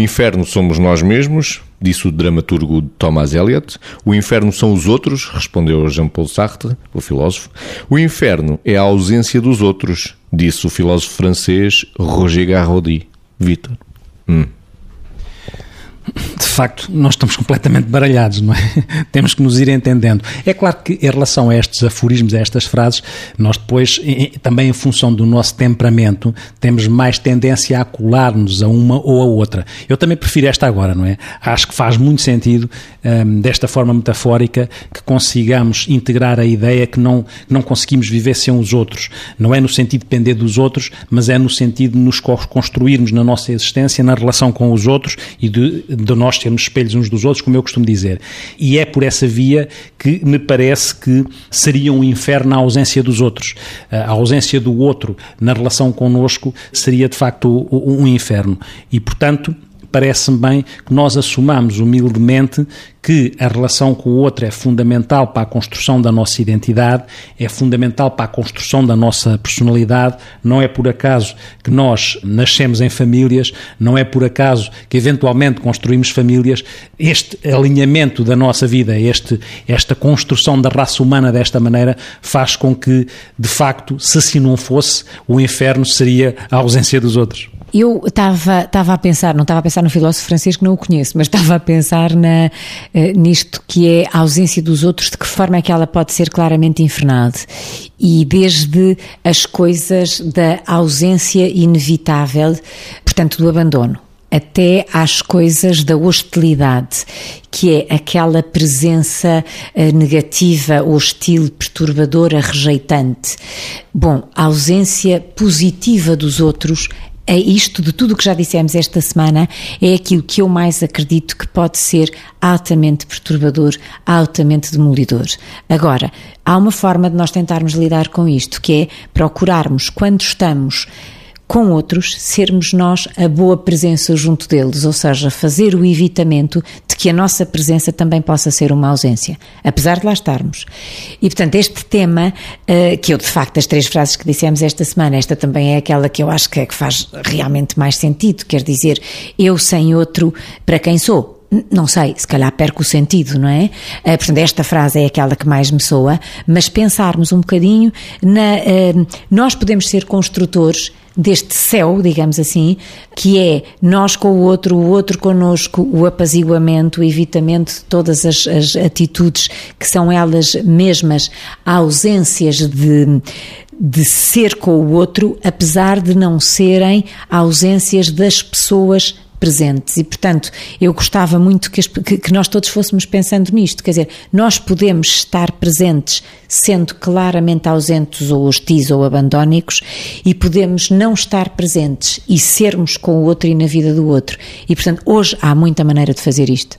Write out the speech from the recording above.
Inferno somos nós mesmos, disse o dramaturgo Thomas Eliot. O inferno são os outros, respondeu Jean-Paul Sartre, o filósofo. O inferno é a ausência dos outros, disse o filósofo francês Roger Garaudy. Vitor. Hum facto, nós estamos completamente baralhados, não é? Temos que nos ir entendendo. É claro que, em relação a estes aforismos, a estas frases, nós depois, também em função do nosso temperamento, temos mais tendência a colar-nos a uma ou a outra. Eu também prefiro esta agora, não é? Acho que faz muito sentido, um, desta forma metafórica, que consigamos integrar a ideia que não, que não conseguimos viver sem os outros. Não é no sentido de depender dos outros, mas é no sentido de nos construirmos na nossa existência, na relação com os outros e de de nós sermos espelhos uns dos outros, como eu costumo dizer. E é por essa via que me parece que seria um inferno a ausência dos outros. A ausência do outro na relação connosco seria de facto um inferno. E, portanto, parece-me bem que nós assumamos humildemente que a relação com o outro é fundamental para a construção da nossa identidade, é fundamental para a construção da nossa personalidade. Não é por acaso que nós nascemos em famílias, não é por acaso que eventualmente construímos famílias. Este alinhamento da nossa vida, este, esta construção da raça humana desta maneira, faz com que, de facto, se assim não fosse, o inferno seria a ausência dos outros. Eu estava, a pensar, não estava a pensar no filósofo francês que não o conheço, mas estava a pensar na, eh, nisto que é a ausência dos outros, de que forma é que ela pode ser claramente infernal. E desde as coisas da ausência inevitável, portanto, do abandono até às coisas da hostilidade, que é aquela presença eh, negativa, hostil, perturbadora, rejeitante. Bom, a ausência positiva dos outros é isto de tudo o que já dissemos esta semana, é aquilo que eu mais acredito que pode ser altamente perturbador, altamente demolidor. Agora, há uma forma de nós tentarmos lidar com isto, que é procurarmos, quando estamos com outros, sermos nós a boa presença junto deles, ou seja, fazer o evitamento de que a nossa presença também possa ser uma ausência, apesar de lá estarmos. E, portanto, este tema, uh, que eu, de facto, das três frases que dissemos esta semana, esta também é aquela que eu acho que é que faz realmente mais sentido, quer dizer, eu sem outro, para quem sou? não sei, se calhar perco o sentido, não é? Uh, portanto, esta frase é aquela que mais me soa, mas pensarmos um bocadinho na. Uh, nós podemos ser construtores deste céu, digamos assim, que é nós com o outro, o outro connosco, o apaziguamento, o evitamento de todas as, as atitudes que são elas mesmas ausências de, de ser com o outro, apesar de não serem ausências das pessoas presentes. E, portanto, eu gostava muito que, que, nós todos fôssemos pensando nisto. Quer dizer, nós podemos estar presentes sendo claramente ausentes ou hostis ou abandónicos e podemos não estar presentes e sermos com o outro e na vida do outro. E, portanto, hoje há muita maneira de fazer isto.